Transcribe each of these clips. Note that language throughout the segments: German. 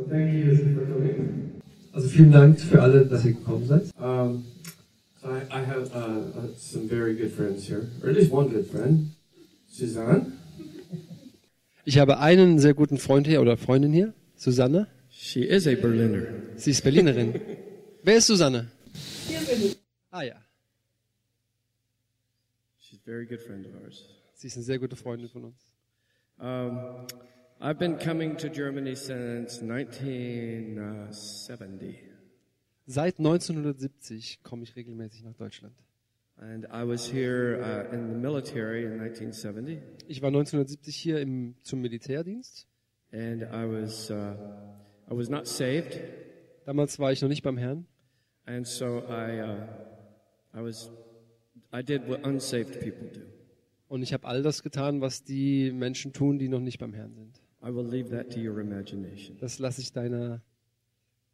Well, thank you for coming. Also vielen Dank für alle, dass ihr gekommen seid. Um, I, I have uh, uh, some very good friends here, or at least one good friend, Suzanne. Ich habe einen sehr guten Freund hier oder Freundin hier, Susanne. She is a Berliner. Sie ist Berlinerin. Wer ist Susanne? Hier bin ich. Ah ja, She's a very good friend of ours. sie ist eine sehr gute Freundin von uns. Um, I've been coming to Germany since 1970, Seit 1970 komme ich regelmäßig nach Deutschland. and I was here uh, in the military in 1970, Ich war 1970 hier im, zum Militärdienst. and I was uh, I was not saved, Damals war ich noch nicht beim Herrn. and so I uh, I was I did what unsaved people do. Und ich habe all das getan, was die Menschen tun, die noch nicht beim Herrn sind. I will leave that to your imagination. Das lasse ich deiner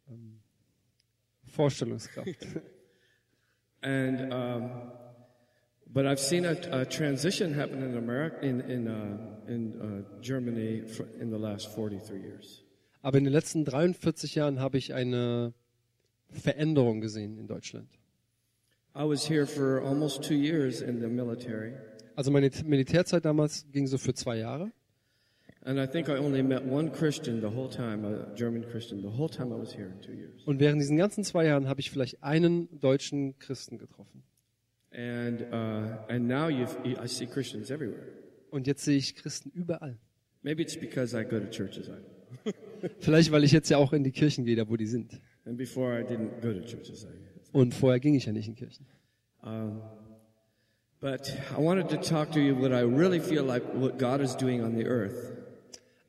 ähm, Vorstellungskraft. And um, but I've seen a, a transition happen in America, in in uh, in uh, Germany, for, in the last 43 years. Aber in den letzten 43 Jahren habe ich eine Veränderung gesehen in Deutschland. I was here for almost two years in the military, Also meine Militärzeit damals ging so für zwei Jahre. Und während diesen ganzen zwei Jahren habe ich vielleicht einen deutschen Christen getroffen. And uh, and now I see Christians everywhere. Und jetzt sehe ich Christen überall. Maybe it's because I go to churches, Vielleicht, weil ich jetzt ja auch in die Kirchen gehe, da wo die sind. and before I didn't go to churches. I, Und vorher ging ich ja nicht in Kirchen. Um, but I wanted to talk to you what I really feel like what God is doing on the earth.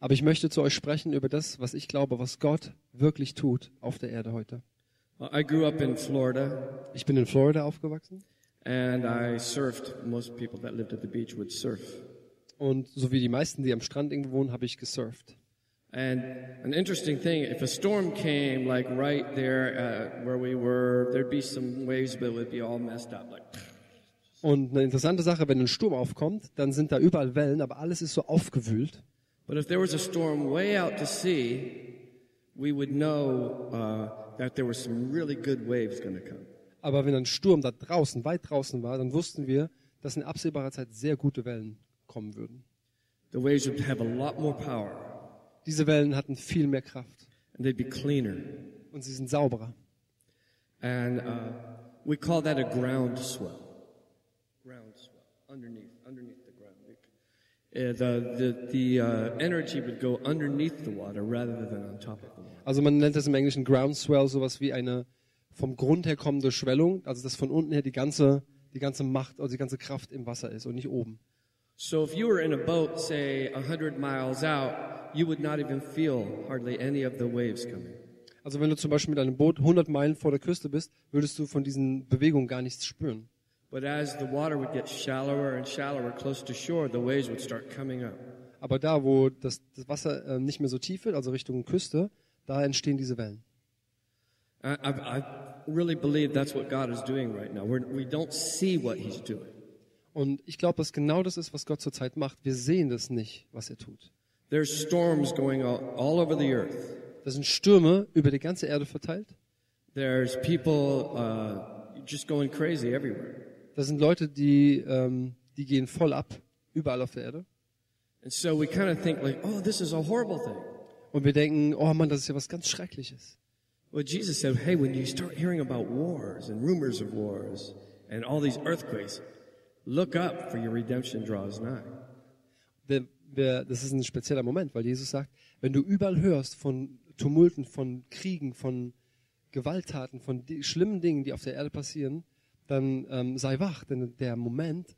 Aber ich möchte zu euch sprechen über das, was ich glaube, was Gott wirklich tut auf der Erde heute. I grew up in Florida Ich bin in Florida aufgewachsen and I surfed. Most people that lived at the beach would surf. und so wie die meisten, die am Strand irgendwo wohnen, habe ich gesurft. And an interesting thing, if a storm came like right there uh, where we were, there'd be some waves, but it would be all messed up. Like, Und eine interessante Sache, wenn ein Sturm aufkommt, dann sind da überall Wellen, aber alles ist so aufgewühlt. But if there was a storm way out to sea, we would know uh, that there were some really good waves going to come. Aber wenn ein Sturm da draußen, weit draußen war, dann wussten wir, dass in absehbarer Zeit sehr gute Wellen kommen würden. The waves would have a lot more power. Diese Wellen hatten viel mehr Kraft and they'd be cleaner. und sie sind sauberer. And uh, we call that a ground swell. Ground swell, underneath, Also man nennt das im Englischen Groundswell, sowas wie eine vom Grund her kommende Schwellung, also dass von unten her die ganze, die ganze Macht, also die ganze Kraft im Wasser ist und nicht oben. So if you were in a boat, say a hundred miles out, you would not even feel hardly any of the waves coming. Also wenn du zum Beispiel mit einem Boot 100 Meilen vor der Küste bist, würdest du von diesen Bewegungen gar nichts spüren. But as the water would get shallower and shallower close to shore, the waves would start coming up. Aber da, wo das, das Wasser äh, nicht mehr so tief wird, also Richtung Küste, da entstehen diese Wellen. I, I, I really believe that's what God is doing right now. We're, we don't see what He's doing. Und ich glaube, dass genau das ist, was Gott zurzeit macht. Wir sehen das nicht, was er tut. There's storms going all, all over the earth. Das sind Stürme über die ganze Erde verteilt. There's people uh, just going crazy everywhere. Das sind Leute, die, ähm, die gehen voll ab, überall auf der Erde. And so we kind of think like, oh, this is a horrible thing. Und wir denken, oh Mann, das ist ja was ganz Schreckliches. Well, Jesus said, hey, when you start hearing about wars and rumors of wars and all these earthquakes, look up for your redemption draws nigh. Wir, wir, das ist ein spezieller Moment, weil Jesus sagt, wenn du überall hörst von Tumulten, von Kriegen, von Gewalttaten, von schlimmen Dingen, die auf der Erde passieren, dann ähm, sei wach, denn der Moment,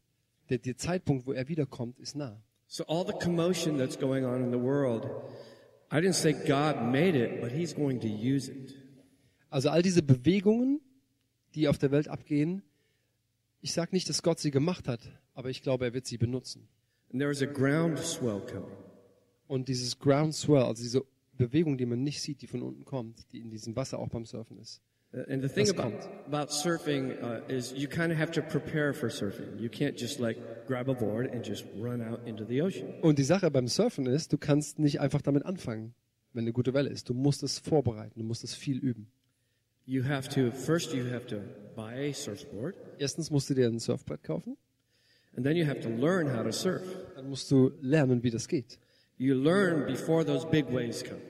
der, der Zeitpunkt, wo er wiederkommt, ist nah. So all the commotion that's going on in the world, I didn't say God made it, but He's going to use it. Also all diese Bewegungen, die auf der Welt abgehen, ich sage nicht, dass Gott sie gemacht hat, aber ich glaube, er wird sie benutzen. And there is a ground swell coming. Und dieses Groundswell, also diese Bewegung, die man nicht sieht, die von unten kommt, die in diesem Wasser auch beim Surfen ist. Uh, And the thing about, about surfing uh, is you kind of have to prepare for surfing. You can't just like grab a board and just run out into the ocean. Und die Sache beim Surfen ist, du kannst nicht einfach damit anfangen. wenn eine gute Welle ist. Du musst es vorbereiten, du musst es viel üben. You have to, first you have to buy a surfboard, Erstens musst du dir ein Surfbrett kaufen, and then you have to learn how to surf. dann musst du lernen, wie das geht. You learn before those big waves come.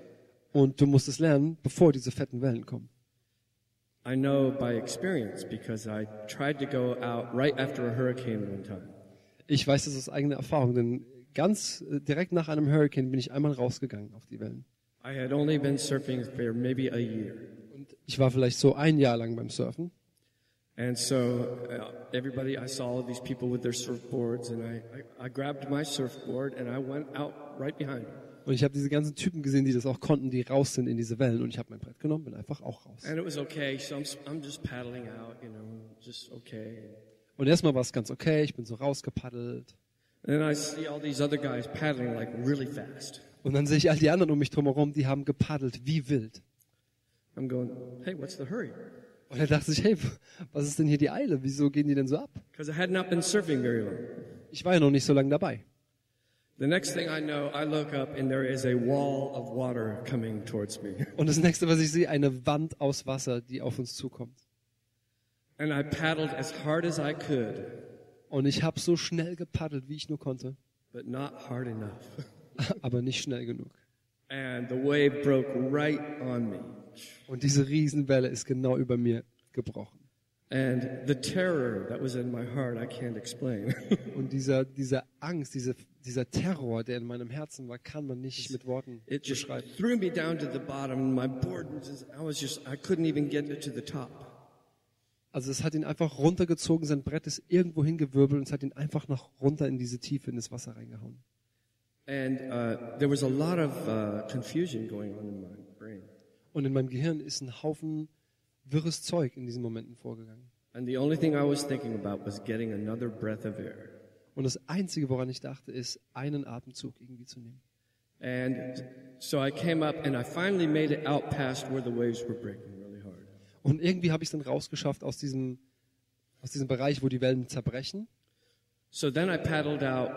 Und du musst es lernen, bevor diese fetten Wellen kommen. I know by experience because I tried to go out right after a hurricane one time. Ich weiß das aus eigener Erfahrung, denn ganz äh, direkt nach einem Hurricane bin ich einmal rausgegangen auf die Wellen. I had only been surfing for maybe a year. Und ich war vielleicht so ein Jahr lang beim Surfen. And so uh, everybody, I saw all these people with their surfboards, and I, I, I grabbed my surfboard and I went out right behind them. Und ich habe diese ganzen Typen gesehen, die das auch konnten, die raus sind in diese Wellen. Und ich habe mein Brett genommen, bin einfach auch raus. And it was okay, so I'm, I'm just paddling out, you know, just okay. Und erstmal war es ganz okay, ich bin so rausgepaddelt. And then I see all these other guys paddling like really fast. Und dann sehe ich all die anderen um mich drumherum, die haben gepaddelt wie wild. I'm going, hey, what's the hurry? Und er dachte sich, hey, was ist denn hier die Eile? Wieso gehen die denn so ab? Because I had not been surfing very long. Ich war ja noch nicht so lange dabei. The next thing I know, I look up and there is a wall of water coming towards me. Und das nächste, was ich sehe, eine Wand aus Wasser, die auf uns zukommt. And I paddled as hard as I could, Und ich habe so schnell gepaddelt, wie ich nur konnte, but not hard enough. aber nicht schnell genug. And the wave broke right on me. Und diese Riesenwelle ist genau über mir gebrochen. And the terror that was in my heart, I can't explain. Und dieser, dieser Angst, diese, dieser Terror, der in meinem Herzen war, kann man nicht mit Worten It just beschreiben. threw me down to the bottom. My board was just, I was just, I couldn't even get it to the top. Also es hat ihn einfach runtergezogen, sein Brett ist irgendwo hingewirbelt und es hat ihn einfach nach runter in diese Tiefe, in das Wasser reingehauen. And uh, there was a lot of uh, confusion going on in my brain. Und in meinem Gehirn ist ein Haufen wirres Zeug in diesen Momenten vorgegangen. And the only thing I was thinking about was getting another breath of air. Und das Einzige, woran ich dachte, ist, einen Atemzug irgendwie zu nehmen. And so I came up and I finally made it out past where the waves were breaking really hard. Und irgendwie habe ich es dann rausgeschafft aus diesem, aus diesem Bereich, wo die Wellen zerbrechen. So then I paddled out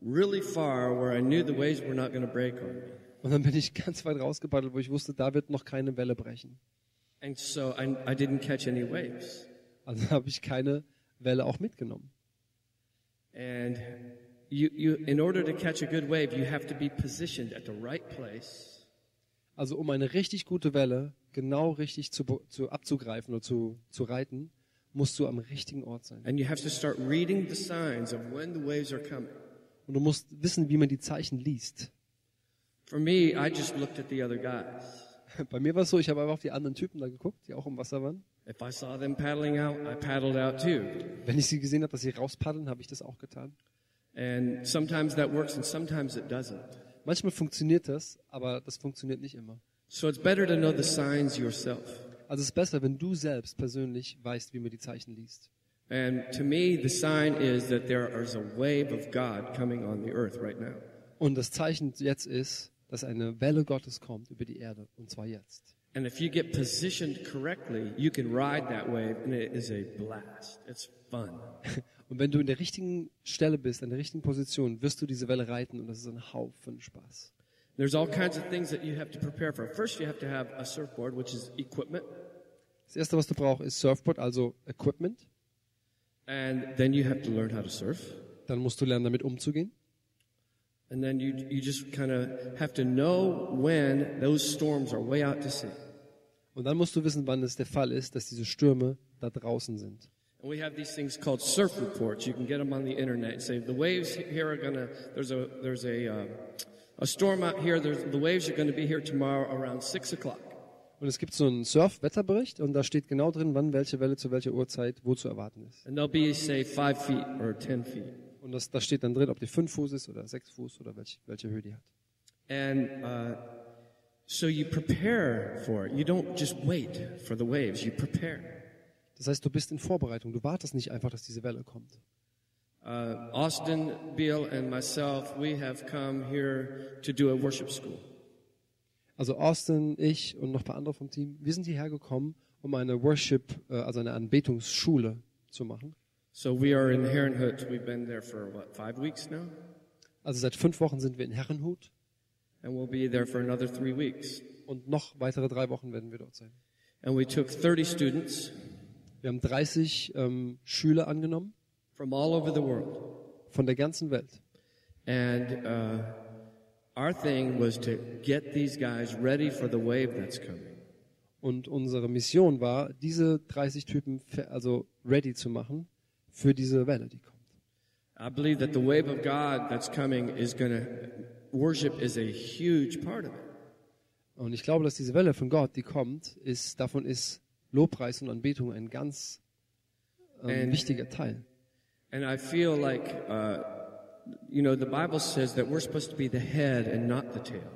really far where I knew the waves were not going to break on me. Und dann bin ich ganz weit rausgepaddelt, wo ich wusste, da wird noch keine Welle brechen. And so I, I didn't catch any waves. Also habe ich keine Welle auch mitgenommen. And you, you, in order to catch a good wave, you have to be positioned at the right place Also um eine richtig gute Welle genau richtig zu, zu abzugreifen oder zu, zu reiten, musst du am richtigen Ort sein. and you have to start reading the signs of when the waves are coming. Und du musst wissen, wie man die Zeichen liest. For me, I just looked at the other guys. Bei mir war es so, ich habe einfach auf die anderen Typen da geguckt, die auch im Wasser waren. If I saw them paddling out, I paddled out too. Wenn ich sie gesehen habe, dass sie rauspaddeln, habe ich das auch getan. And sometimes that works and sometimes it doesn't. Manchmal funktioniert das, aber das funktioniert nicht immer. So it's better to know the signs yourself. Also es ist besser, wenn du selbst persönlich weißt, wie man die Zeichen liest. And to me, the sign is that there is a wave of God coming on the earth right now. Und das Zeichen jetzt ist, dass eine Welle Gottes kommt über die Erde, und zwar jetzt. And if you get positioned correctly, you can ride that wave and it is a blast. It's fun. Und wenn du in der richtigen Stelle bist, in der richtigen Position, wirst du diese Welle reiten und das ist ein Haufen Spaß. There's all kinds of things that you have to prepare for. First, you have to have a surfboard, which is equipment. Das erste, was du brauchst, ist Surfboard, also Equipment. And then you have to learn how to surf. Dann musst du lernen, damit umzugehen. And then you, you just kind of have to know when those storms are way out to sea. Und dann musst du wissen, wann es der Fall ist, dass diese Stürme da draußen sind. And we have these things called surf reports. You can get them on the internet and say the waves here are gonna. There's a there's a uh, a storm out here. There's, the waves are going to be here tomorrow around six o'clock. Und es gibt so einen Surf-Wetterbericht und da steht genau drin, wann welche Welle zu welcher Uhrzeit wo zu erwarten ist. And they'll be say five feet or ten feet. Und das, da steht dann drin, ob die fünf Fuß ist oder sechs Fuß oder welche, welche Höhe die hat. And uh, so you prepare for it. You don't just wait for the waves. You prepare. Das heißt, du bist in Vorbereitung. Du wartest nicht einfach, dass diese Welle kommt. Uh, Austin, Beal, and myself, we have come here to do a worship school. Also Austin, ich und noch ein paar andere vom Team, wir sind hierher gekommen, um eine Worship, äh, also eine Anbetungsschule zu machen. So we are in Herrenhut. We've been there for what five weeks now. Also seit fünf Wochen sind wir in Herrenhut. And we'll be there for another three weeks. Und noch weitere drei Wochen werden wir dort sein. And we took 30 students Wir haben 30 ähm, Schüler angenommen from all over the world. von der ganzen Welt. And uh, our thing was to get these guys ready for the wave that's coming. Und unsere Mission war, diese 30 Typen also ready zu machen für diese Welle, die kommt. I believe that the wave of God that's coming is going to, worship is a huge part of it. Und ich glaube, dass diese Welle von Gott, die kommt, ist, davon ist Lobpreis und Anbetung ein ganz ähm, And- wichtiger Teil. And I feel like, uh, you know, the Bible says that we're supposed to be the head and not the tail.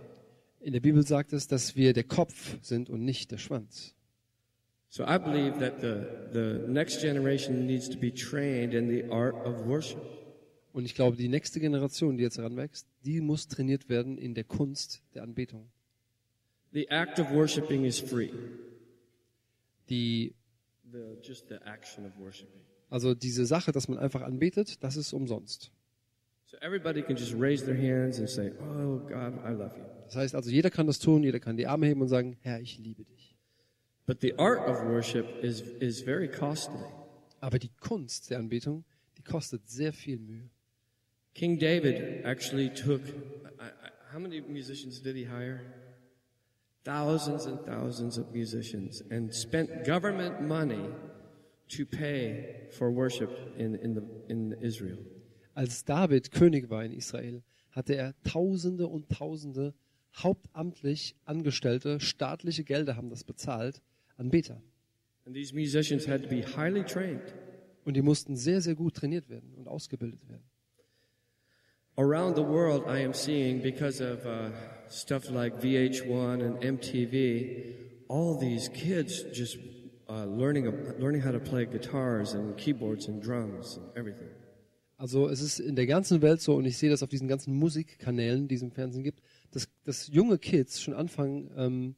In der Bibel sagt es, dass wir der Kopf sind und nicht der Schwanz. So I believe that the, the next generation needs to be trained in the art of worship. Und ich glaube, die nächste Generation, die jetzt heranwächst, die muss trainiert werden in der Kunst der Anbetung. The act of worshiping is free. Die, The, just the action of worshiping. also diese Sache, dass man einfach anbetet, das ist umsonst. So everybody can just raise their hands and say, Oh God, I love you. Das heißt also, jeder kann das tun, jeder kann die Arme heben und sagen, Herr, ich liebe dich. But the art of worship is, is very costly. Aber die Kunst der Anbetung, die kostet sehr viel Mühe. King David actually took, I, I, how many musicians did he hire? Thousands and thousands of musicians and spent government money to pay for worship in, in, the, in Israel. Als David König war in Israel, hatte er Tausende und Tausende hauptamtlich Angestellte, staatliche Gelder haben das bezahlt, Anbeter. And these musicians had to be highly trained. Und die mussten sehr, sehr gut trainiert werden und ausgebildet werden. Around the world, I am seeing, because of uh, stuff like VH1 and MTV, all these kids just uh, learning, learning how to play guitars and keyboards and drums and everything. Also es ist in der ganzen Welt so, und ich sehe das auf diesen ganzen Musikkanälen, die es im Fernsehen gibt, dass, dass junge Kids schon anfangen, ähm,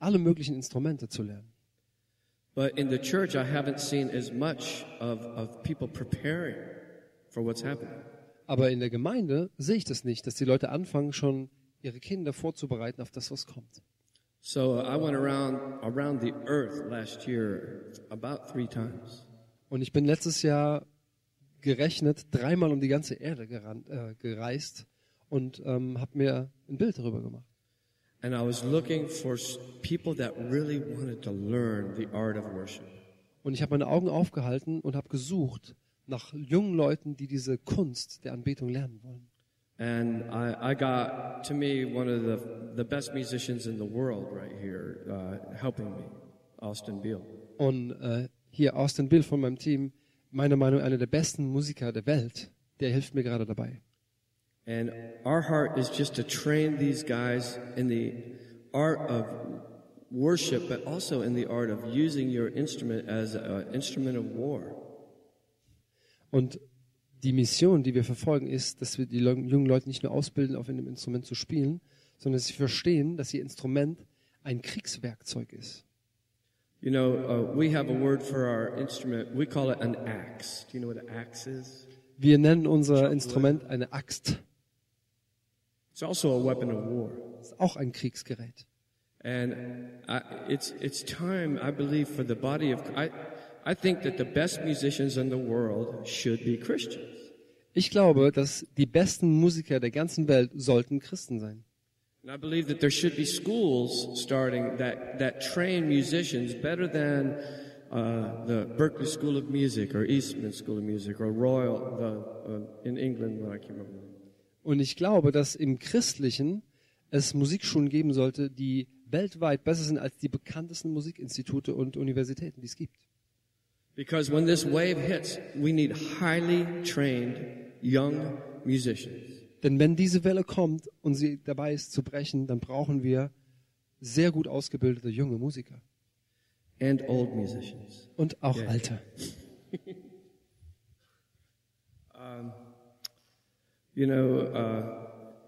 alle möglichen Instrumente zu lernen. But in the church, I haven't seen as much of, of people preparing for what's happening. Aber in der Gemeinde sehe ich das nicht, dass die Leute anfangen, schon ihre Kinder vorzubereiten auf das, was kommt. So uh, I went around around the earth last year about three times. Und ich bin letztes Jahr gerechnet dreimal um die ganze Erde geran, äh, gereist und ähm, habe mir ein Bild darüber gemacht. And I was looking for people that really wanted to learn the art of worship. Und ich habe meine Augen aufgehalten und habe gesucht nach jungen Leuten, die diese Kunst der Anbetung lernen wollen. And I, I got to me one of the, the best musicians in the world right here uh, helping me, Austin Beal. Und äh, hier Austin Bill von meinem Team, meiner Meinung nach einer der besten Musiker der Welt, der hilft mir gerade dabei. And our heart is just to train these guys in the art of worship, but also in the art of using your instrument as an instrument of war. Und die Mission, die wir verfolgen, ist, dass wir die jungen Leute nicht nur ausbilden, auf einem Instrument zu spielen, sondern dass sie verstehen, dass ihr Instrument ein Kriegswerkzeug ist. You know, uh, we have a word for our instrument. We call it an axe. Do you know what an axe is? Wir nennen unser Instrument eine Axt. It's also a weapon of war. Ist auch ein Kriegsgerät. And I, it's it's time, I believe, for the body of I. I think that the best musicians in the world should be Christians. Ich glaube, dass die besten Musiker der ganzen Welt sollten Christen sein. And I believe that there should be schools starting that, that train musicians better than uh, the Berklee School of Music or Eastman School of Music or Royal the, uh, in England, I can't remember. Und ich glaube, dass im Christlichen es Musikschulen geben sollte, die weltweit besser sind als die bekanntesten Musikinstitute und Universitäten, die es gibt. Because when this wave hits, we need highly trained young musicians. Denn wenn diese Welle kommt und sie dabei ist zu brechen, dann brauchen wir sehr gut ausgebildete junge Musiker and old musicians. und auch Ja. alte. You know, uh,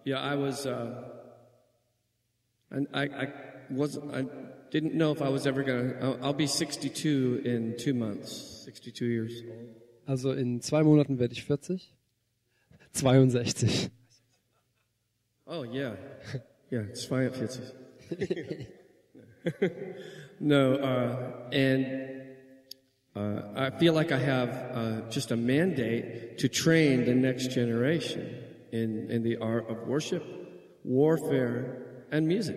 yeah, I was, uh, and I, I wasn't, I didn't know if I was ever gonna. I'll, I'll be 62 in two months. 62 years old. Also in zwei Monaten werde ich 40. 62. Oh yeah, Yeah, it's fine if it's. no, uh, and uh, I feel like I have uh, just a mandate to train the next generation in, in the art of worship, warfare, and music.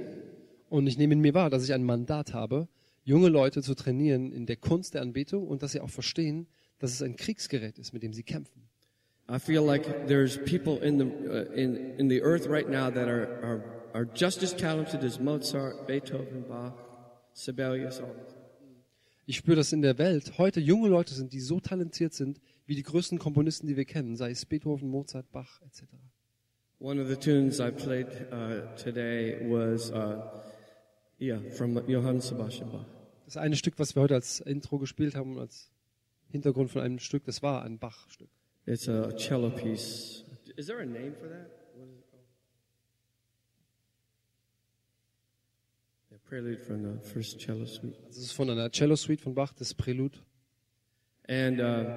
Und ich nehme in mir wahr, dass ich ein Mandat habe, junge Leute zu trainieren in der Kunst der Anbetung und dass sie auch verstehen, dass es ein Kriegsgerät ist, mit dem sie kämpfen. I feel like there's people in the uh, in in the earth right now that are are are just as talented as Mozart, Beethoven, Bach, Sibelius, all. Ich spüre, dass in der Welt heute junge Leute sind, die so talentiert sind, wie die größten Komponisten, die wir kennen, sei es Beethoven, Mozart, Bach etc. One of the tunes I played uh, today was uh, yeah from Johann Sebastian Bach. Das eine Stück, was wir heute als Intro gespielt haben, als Hintergrund von einem Stück, das war ein Bach-Stück. It's a cello piece. Is there a name for that? What is it called? The prelude from the first cello suite. Also es ist von einer Cello-Suite von Bach, das Prälude. And uh,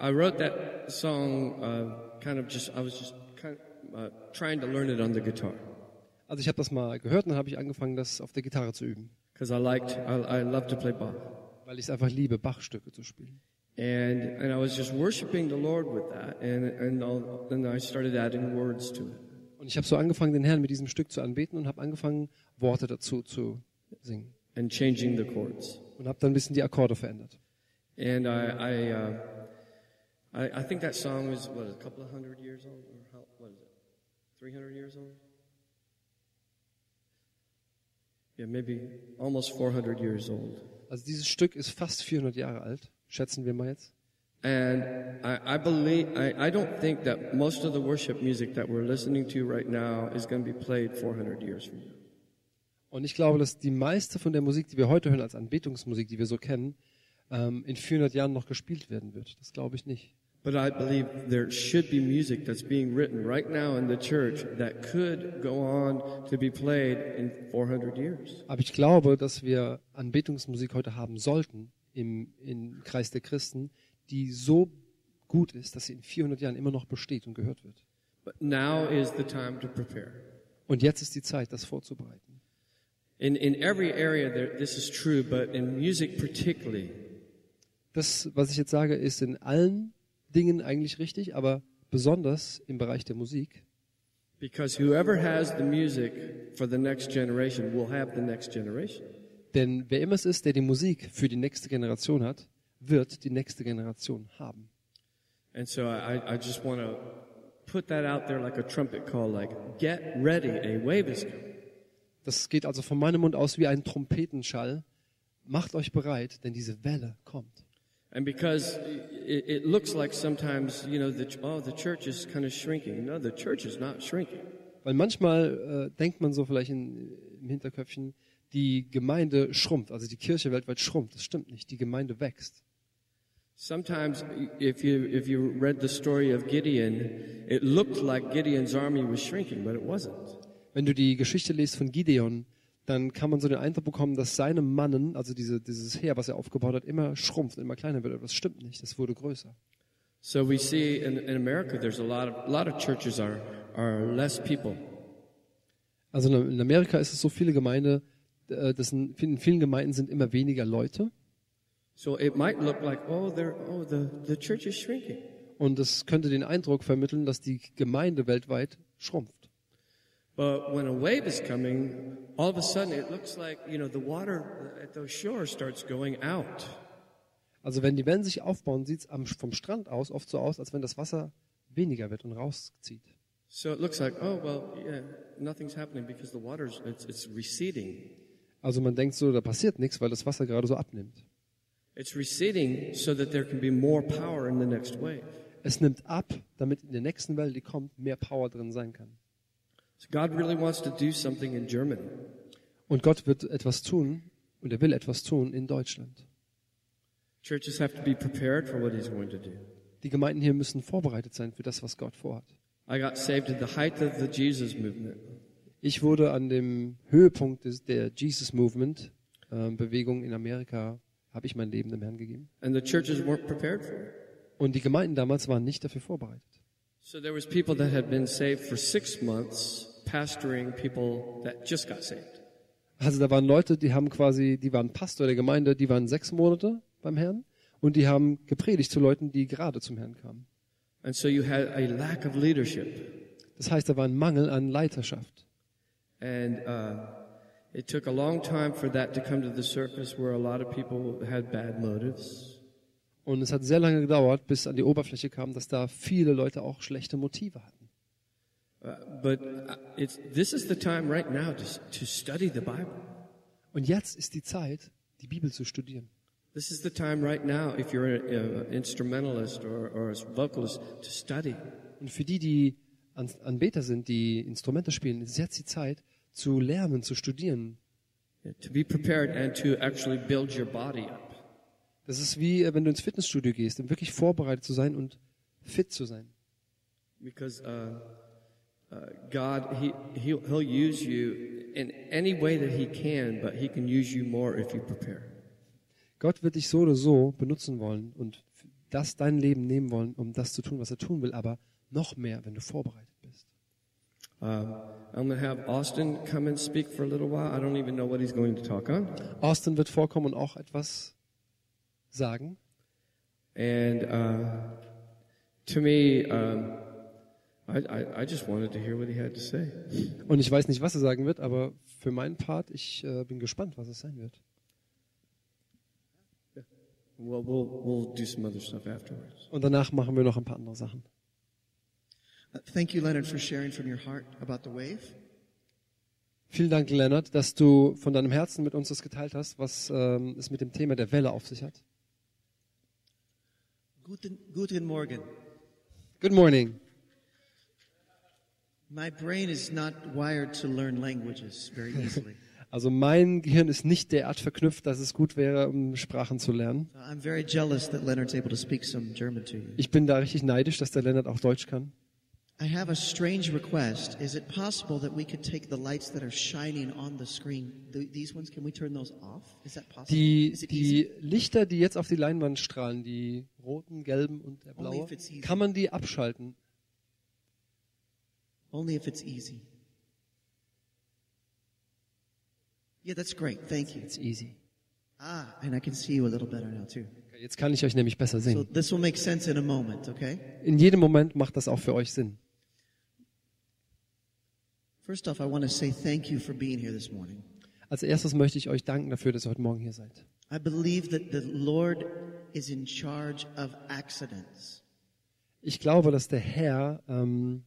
I wrote that song uh, kind of just, I was just kind of uh, trying to learn it on the guitar Also ich habe das mal gehört und dann habe ich angefangen, das auf der Gitarre zu üben, because I liked, I, I love to play Bach. weil ich es einfach liebe, Bach-Stücke zu spielen. And, and I was just worshiping the Lord with that. And, and all, then I started adding words to it. Und ich habe so angefangen, den Herrn mit diesem Stück zu anbeten und habe angefangen, Worte dazu zu singen. and changing the chords. Und habe dann ein bisschen die Akkorde verändert. And I, I, uh, I, I think that song was what a couple of hundred years old, or how, what is it, three hundred years old? Yeah, maybe almost four hundred years old. Also dieses Stück ist fast 400 Jahre alt, schätzen wir mal jetzt. And I, I believe, I, I don't think that most of the worship music that we're listening to right now is going to be played 400 years from now. Und ich glaube, dass die meiste von der Musik, die wir heute hören als Anbetungsmusik, die wir so kennen, ähm, in 400 Jahren noch gespielt werden wird. Das glaube ich nicht. But I believe there should be music that's being written right now in the church that could go on to be played in 400 years. Aber ich glaube, dass wir Anbetungsmusik heute haben sollten im, im Kreis der Christen, die so gut ist, dass sie in 400 Jahren immer noch besteht und gehört wird. But now is the time to prepare. Und jetzt ist die Zeit, das vorzubereiten. In, in every area, there, this is true, but in music particularly, Das, was ich jetzt sage, ist in allen Dingen eigentlich richtig, aber besonders im Bereich der Musik. because whoever has the music for the next generation will have the next generation. Denn wer immer es ist, der die Musik für die nächste Generation hat, wird die nächste Generation haben. And so I, I just want to put that out there like a trumpet call, like, get ready, a wave is coming. Das geht also von meinem Mund aus wie ein Trompetenschall. Macht euch bereit, denn diese Welle kommt. And because it, it looks like sometimes, you know, the, oh, the church is kind of shrinking. No, the church is not shrinking. Weil manchmal äh, denkt man so vielleicht in, im Hinterköpfchen, die Gemeinde schrumpft, also die Kirche weltweit schrumpft. Das stimmt nicht. Die Gemeinde wächst. Sometimes, if you, if you read the story of Gideon, it looked like Gideon's army was shrinking, but it wasn't. Wenn du die Geschichte liest von Gideon, dann kann man so den Eindruck bekommen, dass seine Mannen, also diese, dieses Heer, was er aufgebaut hat, immer schrumpft, immer kleiner wird. Aber das stimmt nicht. Das wurde größer. So we see in, in America, there's a lot of, lot of churches are, are less people. Also in Amerika ist es so viele Gemeinde, äh, das in vielen Gemeinden sind immer weniger Leute. So it might look like, oh, they're, oh, the, the church is shrinking. Und es könnte den Eindruck vermitteln, dass die Gemeinde weltweit schrumpft. But when a wave is coming, all of a sudden it looks like, you know, the water at those shores starts going out. Also wenn die Wellen sich aufbauen, sieht es vom Strand aus oft so aus, als wenn das Wasser weniger wird und rauszieht. So it looks like, oh, well, yeah, nothing's happening because the water's, it's, it's receding. Also man denkt so, da passiert nichts, weil das Wasser gerade so abnimmt. It's receding so that there can be more power in the next wave. Es nimmt ab, damit in der nächsten Welle, die kommt, mehr Power drin sein kann. So God really wants to do something in Germany. Und Gott wird etwas tun und er will etwas tun in Deutschland. Churches have to be prepared for what he's going to do. Die Gemeinden hier müssen vorbereitet sein für das, was Gott vorhat. I got saved at the height of the Jesus movement. Ich wurde an dem Höhepunkt des, der Jesus Movement äh, Bewegung in Amerika, habe ich mein Leben dem Herrn gegeben. And the churches weren't prepared for it. Und die Gemeinden damals waren nicht dafür vorbereitet. So there was people that had been saved for six months, pastoring people that just got saved. Also da waren Leute, die haben quasi, die waren Pastor der Gemeinde, die waren sechs Monate beim Herrn und die haben gepredigt zu Leuten, die gerade zum Herrn kamen. And so you had a lack of leadership. Das heißt, da war ein Mangel an Leiterschaft. And uh, it took a long time for that to come to the surface where a lot of people had bad motives. Und es hat sehr lange gedauert, bis an die Oberfläche kam, dass da viele Leute auch schlechte Motive hatten. Uh, but uh, it's, this is the time right now to, to study the Bible. Und jetzt ist die Zeit, die Bibel zu studieren. This is the time right now, if you're an instrumentalist or, or a vocalist, to study. Und für die, die An Anbeter sind, die Instrumente spielen, ist jetzt die Zeit zu lernen, zu studieren. To be prepared and to actually build your body up. Das ist wie, äh, wenn du ins Fitnessstudio gehst, um wirklich vorbereitet zu sein und fit zu sein. Because uh, uh, God, he, he'll, he'll use you in any way that He can, but He can use you more if you prepare. Gott wird dich so oder so benutzen wollen und das dein Leben nehmen wollen, um das zu tun, was er tun will, aber noch mehr, wenn du vorbereitet. Um, I'm going to have Austin come and speak for a little while. I don't even know what he's going to talk on. Austin wird vorkommen und auch etwas sagen. And uh, to me, um, I, I, I just wanted to hear what he had to say. Und ich weiß nicht, was er sagen wird, aber für meinen Part, ich äh, bin gespannt, was es sein wird. Well, we'll, we'll do some other stuff afterwards. Und danach machen wir noch ein paar andere Sachen. Thank you, Leonard, for sharing from your heart about the wave. Vielen Dank, Leonard, dass du von deinem Herzen mit uns das geteilt hast, was ähm, es mit dem Thema der Welle auf sich hat. Guten, guten Morgen. Good morning. My brain is not wired to learn languages very easily. Also mein Gehirn ist nicht derart verknüpft, dass es gut wäre, um Sprachen zu lernen. So I'm very jealous that Leonard's able to speak some German to you. Ich bin da richtig neidisch, dass der Leonard auch Deutsch kann. I have a strange request. Is it possible that we could take the lights that are shining on the screen, th- these ones, can we turn those off? Is that possible? Die, die Lichter, die jetzt auf die Leinwand strahlen, die roten, gelben und der blaue, Only if it's easy. kann man die abschalten. Only if it's easy. Yeah, that's great. Thank you. It's easy. Ah, and I can see you a little better now too. Jetzt kann ich euch nämlich besser So sehen. this will make sense in a moment, okay? In jedem Moment macht das auch für euch Sinn. First off, I want to say thank you for being here this morning. Als erstes möchte ich euch danken dafür, dass ihr heute Morgen hier seid. I believe that the Lord is in charge of accidents. Ich glaube, dass der Herr ähm,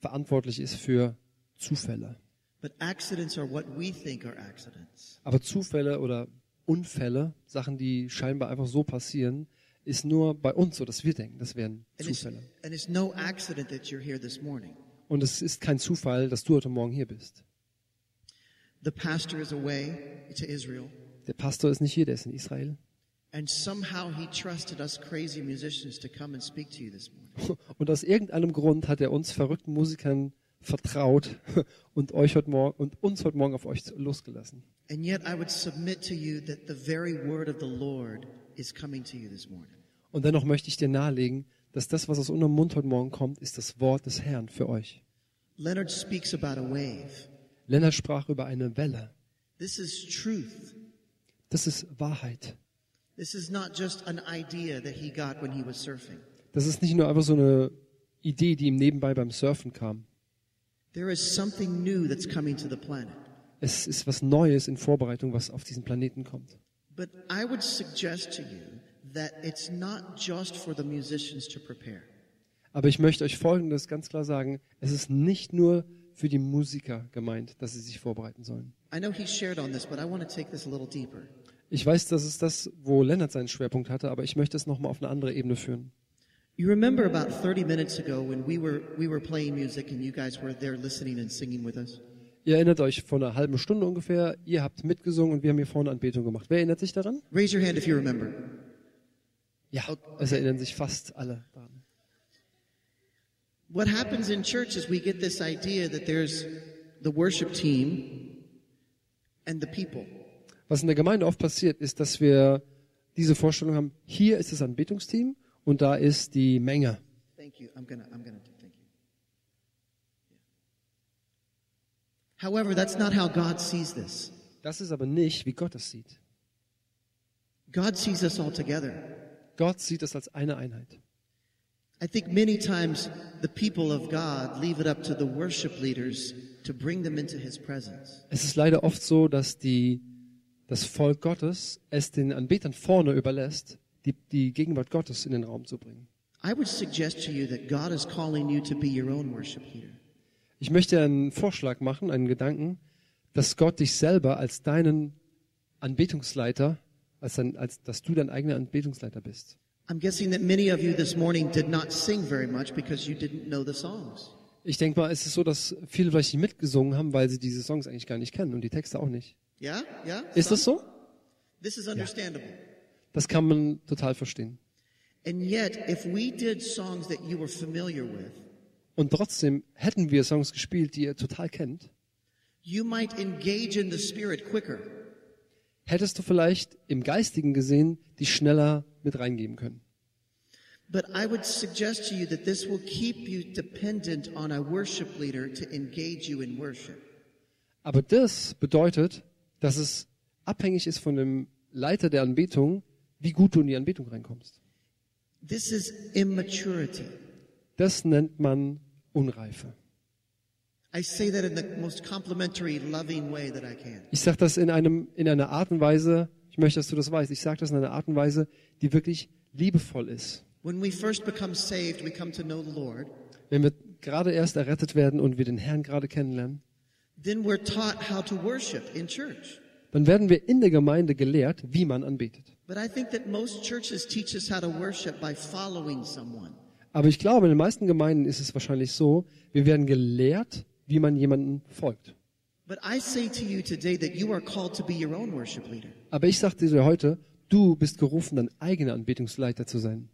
verantwortlich ist für Zufälle. But accidents are what we think are accidents. Aber Zufälle oder Unfälle, Sachen, die scheinbar einfach so passieren, ist nur bei uns so, dass wir denken, das wären And it's, Zufälle. and it's no accident that you're here this morning. Und es ist kein Zufall, dass du heute Morgen hier bist. The pastor is away to Israel, Der Pastor ist nicht hier, der ist in Israel. and somehow he trusted us crazy musicians to come and speak to you this morning. Und aus irgendeinem Grund hat er uns verrückten Musikern vertraut und euch heute Morgen und uns heute Morgen auf euch losgelassen. And yet I would submit to you that the very word of the Lord is coming to you this morning. Und dennoch möchte ich dir nahelegen, dass das, was aus unserem Mund heute Morgen kommt, ist das Wort des Herrn für euch. Leonard speaks about a wave. Lennart sprach über eine Welle. This is truth. Das ist Wahrheit. This is not just an idea that he got when he was surfing. Das ist nicht nur einfach so eine Idee, die ihm nebenbei beim Surfen kam. There is something new that's coming to the planet. Es ist was Neues in Vorbereitung, was auf diesen Planeten kommt. But I would suggest to you that it's not just for the musicians to prepare. Aber ich möchte euch Folgendes ganz klar sagen. Es ist nicht nur für die Musiker gemeint, dass sie sich vorbereiten sollen. I know he shared on this, but I want to take this a little deeper. Ich weiß, das ist das, wo Lennart seinen Schwerpunkt hatte, aber ich möchte es nochmal auf eine andere Ebene führen. You remember about 30 minutes ago when we were we were playing music and you guys were there listening and singing with us? Ihr erinnert euch vor einer halben Stunde ungefähr, ihr habt mitgesungen und wir haben hier vorne Anbetung gemacht. Wer erinnert sich daran? Raise your hand if you remember. Ja, es erinnern sich fast alle daran. What happens in church is we get this idea that there's the worship team and the people. Was in der Gemeinde oft passiert, ist, dass wir diese Vorstellung haben, hier ist das Anbetungsteam und da ist die Menge. Thank you. I'm gonna I'm gonna thank you. However, that's not how God sees this. Das ist aber nicht, wie Gott es sieht. God sees us all together. Gott sieht es als eine Einheit. I think many times the people of God leave it up to the worship leaders to bring them into his presence. Es ist leider oft so, dass die, das Volk Gottes es den Anbetern vorne überlässt, die, die Gegenwart Gottes in den Raum zu bringen. I would suggest to you that God is calling you to be your own worship leader. Ich möchte einen Vorschlag machen, einen Gedanken, dass Gott dich selber als deinen Anbetungsleiter, als, dein, als dass du dein eigener Anbetungsleiter bist. I'm guessing that many of you this morning did not sing very much because you didn't know the songs. Ich denke mal, es ist so, dass viele vielleicht nicht mitgesungen haben, weil sie diese Songs eigentlich gar nicht kennen und die Texte auch nicht. Yeah? Yeah? Ist das so? This is understandable. Das kann man total verstehen. And yet, if we did songs that you were familiar with, Und trotzdem hätten wir Songs gespielt, die ihr total kennt, you might engage in the Spirit quicker. Hättest du vielleicht im Geistigen gesehen, die schneller mit reingeben können. But I would suggest to you that this will keep you dependent on a worship leader to engage you in worship. Aber das bedeutet, dass es abhängig ist von dem Leiter der Anbetung, wie gut du in die Anbetung reinkommst. This is immaturity. Das nennt man Unreife. Ich sage das in, einem, in einer Art und Weise, ich möchte, dass du das weißt, ich sage das in einer Art und Weise, die wirklich liebevoll ist. When we first become saved, we come to know the Lord. Wenn wir gerade erst errettet werden und wir den Herrn gerade kennenlernen, Then we're taught how to worship in church. dann werden wir in der Gemeinde gelehrt, wie man anbetet. But I think that most churches teach us how to worship by following someone. Aber ich glaube, in den meisten Gemeinden ist es wahrscheinlich so, wir werden gelehrt, wie man jemanden folgt. But I say to you today that you are called to be your own worship leader. Aber ich sagte dir heute, du bist gerufen, dein eigener Anbetungsleiter zu sein.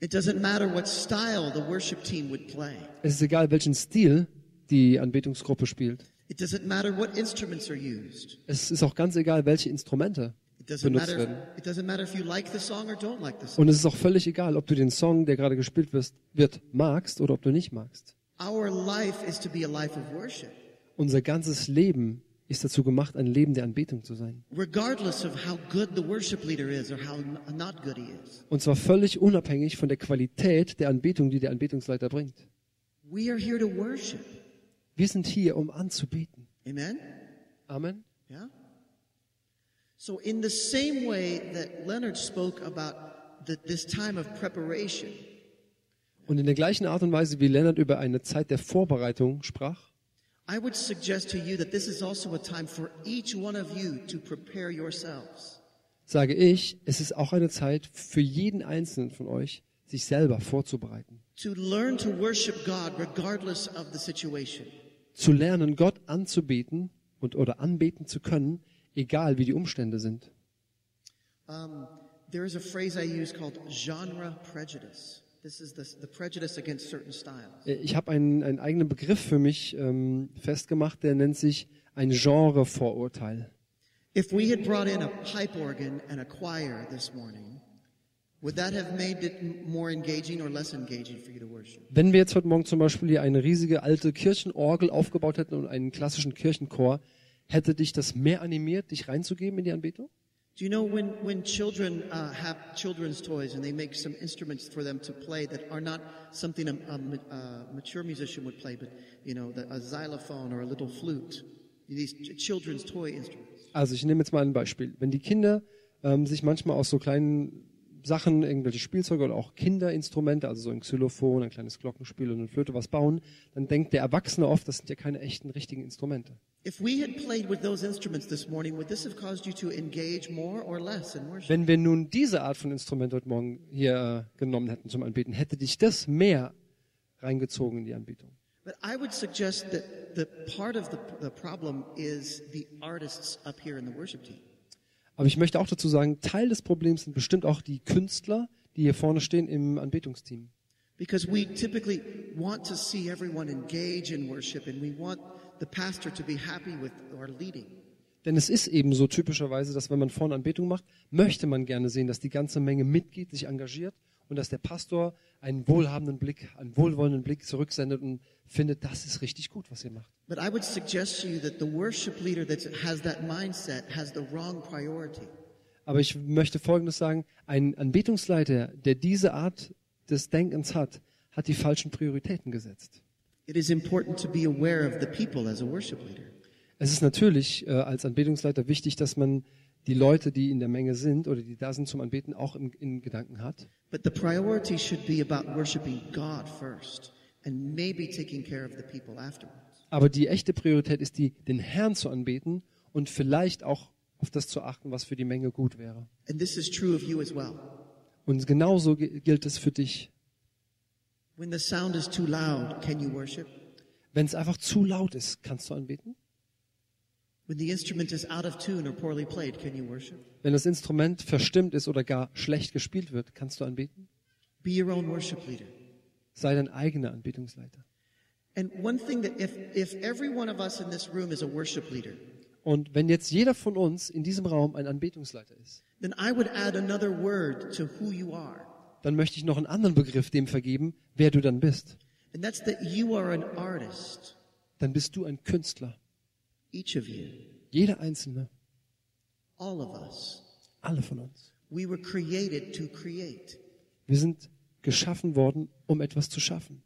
It doesn't matter what style the worship team would play. Es ist egal, welchen Stil die Anbetungsgruppe spielt. It doesn't matter what instruments are used. Es ist auch ganz egal, welche Instrumente benutzt werden. Und es ist auch völlig egal, ob du den Song, der gerade gespielt wird magst oder ob du nicht magst. Our life is to be a life of worship, Unser ganzes Leben ist dazu gemacht, ein Leben der Anbetung zu sein. regardless of how good the worship leader is or how n- not good he is. Und zwar völlig unabhängig von der Qualität der Anbetung, die der Anbetungsleiter bringt. We are here to worship. Wir sind hier, um anzubeten. Amen. Amen. Yeah? So, in the same way that Leonard spoke about the, this time of preparation, Und in der gleichen Art und Weise, wie Lennart über eine Zeit der Vorbereitung sprach, also sage ich, es ist auch eine Zeit für jeden Einzelnen von euch, sich selber vorzubereiten. To learn to worship God regardless of the situation. Zu lernen, Gott anzubeten und oder anbeten zu können, egal wie die Umstände sind. Um, there is a phrase I use called genre prejudice. This is the, the prejudice against certain styles. Äh, Ich habe einen, einen eigenen Begriff für mich ähm, festgemacht, der nennt sich ein Genre-Vorurteil. If we had brought in a pipe organ and a choir this morning, would that have made it m- more engaging or less engaging for you to worship? Wenn wir jetzt heute Morgen zum Beispiel hier eine riesige alte Kirchenorgel aufgebaut hätten und einen klassischen Kirchenchor, hätte dich das mehr animiert, dich reinzugeben in die Anbetung? Do you know when, when children uh, have children's toys and they make some instruments for them to play that are not something a, a, a mature musician would play, but you know, the, a xylophone or a little flute, these ch- children's toy instruments. Also ich nehme jetzt mal ein Beispiel. Wenn die Kinder ähm, sich manchmal aus so kleinen Sachen, irgendwelche Spielzeuge oder auch Kinderinstrumente, also so ein Xylophon, ein kleines Glockenspiel und eine Flöte was bauen, dann denkt der Erwachsene oft, das sind ja keine echten, richtigen Instrumente. If we had played with those instruments this morning, would this have caused you to engage more or less in worship? Wenn wir nun diese Art von Instrument heute Morgen hier äh, genommen hätten zum Anbeten, hätte dich das mehr reingezogen in die Anbetung. But I would suggest that the part of the, the problem is the artists up here in the worship team. Aber ich möchte auch dazu sagen, Teil des Problems sind bestimmt auch die Künstler, die hier vorne stehen im Anbetungsteam. Because we typically want to see everyone engage in worship and we want the pastor to be happy with our leading. Denn es ist eben so typischerweise, dass wenn man vorne Anbetung macht, möchte man gerne sehen, dass die ganze Menge mitgeht, sich engagiert und dass der Pastor einen wohlhabenden Blick, einen wohlwollenden Blick zurücksendet und findet, das ist richtig gut, was ihr macht. But I would suggest to you that the worship leader that has that mindset has the wrong priority. Aber ich möchte Folgendes sagen, ein Anbetungsleiter, der diese Art des Denkens hat, hat die falschen Prioritäten gesetzt. It is important to be aware of the people as a worship leader. Es ist natürlich äh, als Anbetungsleiter wichtig, dass man die Leute, die in der Menge sind oder die da sind zum Anbeten, auch im, in Gedanken hat. But the priority should be about worshiping God first and maybe taking care of the people afterwards. Aber die echte Priorität ist die, den Herrn zu anbeten und vielleicht auch auf das zu achten, was für die Menge gut wäre. And this is true of you as well. Und genauso gi- gilt es für dich. When the sound is too loud, can you worship? Wenn es einfach zu laut ist, kannst du anbeten? When the instrument is out of tune or poorly played, can you worship? Wenn das Instrument verstimmt ist oder gar schlecht gespielt wird, kannst du anbeten? Be your own worship leader. Sei dein eigener Anbetungsleiter. And one thing that if, if every one of us in this room is a worship leader, Und wenn jetzt jeder von uns in diesem Raum ein Anbetungsleiter ist, then I would add another word to who you are. Dann möchte ich noch einen anderen Begriff dem vergeben, wer du dann bist. And that's that you are an artist, Dann bist du ein Künstler. Jeder Einzelne, all of us. alle von uns. We were created to create. Wir sind geschaffen worden, um etwas zu schaffen.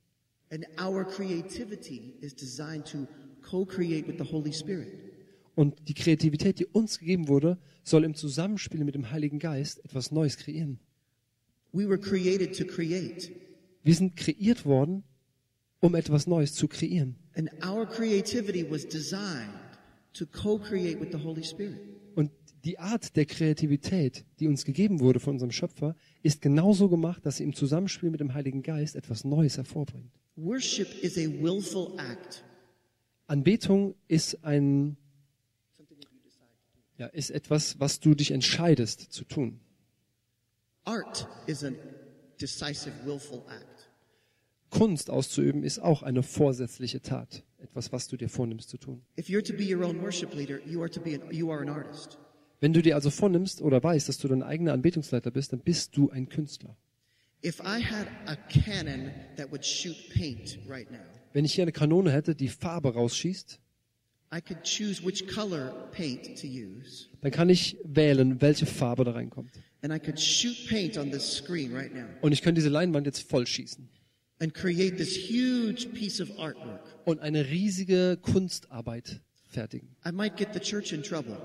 Und die Kreativität, die uns gegeben wurde, soll im Zusammenspiel mit dem Heiligen Geist etwas Neues kreieren. We were created to create. Wir sind kreiert worden, um etwas Neues zu kreieren. And our creativity was designed to co create with the Holy Spirit. Und die Art der Kreativität, die uns gegeben wurde von unserem Schöpfer, ist genauso gemacht, dass sie im Zusammenspiel mit dem Heiligen Geist etwas Neues hervorbringt. Worship is a willful act. Anbetung ist ein, ja, ist etwas, was du dich entscheidest zu tun. Art is a decisive, willful act. Kunst auszuüben ist auch eine vorsätzliche Tat, etwas, was du dir vornimmst zu tun. If you're to be your own worship leader, you are to be an, you are an artist. Wenn du dir also vornimmst oder weißt, dass du dein eigener Anbetungsleiter bist, dann bist du ein Künstler. If I had a cannon that would shoot paint right now, Wenn ich hier eine Kanone hätte, die Farbe rausschießt, I could choose which color paint to use, dann kann ich wählen, welche Farbe da reinkommt. And I could shoot paint on this screen right now Und ich könnte diese Leinwand jetzt voll schießen and create this huge piece of artwork. und eine riesige Kunstarbeit fertigen. I might get the church in trouble.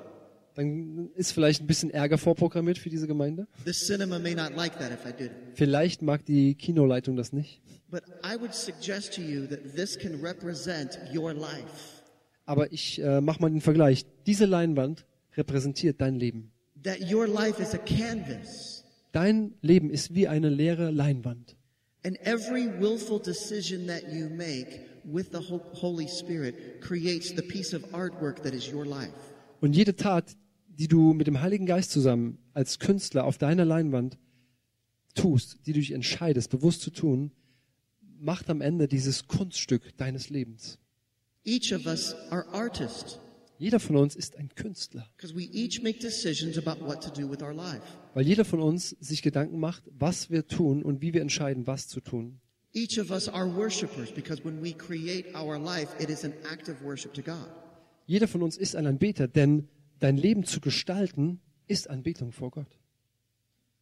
Dann ist vielleicht ein bisschen Ärger vorprogrammiert für diese Gemeinde. The cinema may not like that if I did. Vielleicht mag die Kinoleitung das nicht. But I would suggest to you that this can represent your life. Aber ich äh, mache mal den Vergleich. Diese Leinwand repräsentiert dein Leben. That your life is a canvas. Dein Leben ist wie eine leere Leinwand. And every willful decision that you make with the Ho- Holy Spirit creates the piece of artwork that is your life. Und jede Tat, die du mit dem Heiligen Geist zusammen als Künstler auf deiner Leinwand tust, die du dich entscheidest, bewusst zu tun, macht am Ende dieses Kunststück deines Lebens. Each of us are artists Jeder von uns ist ein Künstler, because we each make decisions about what to do with our life. weil jeder von uns sich Gedanken macht, was wir tun und wie wir entscheiden, was zu tun. Each of us are worshipers because when we create our life, it is an act of worship to God. Jeder von uns ist ein Anbeter, denn dein Leben zu gestalten ist Anbetung vor Gott.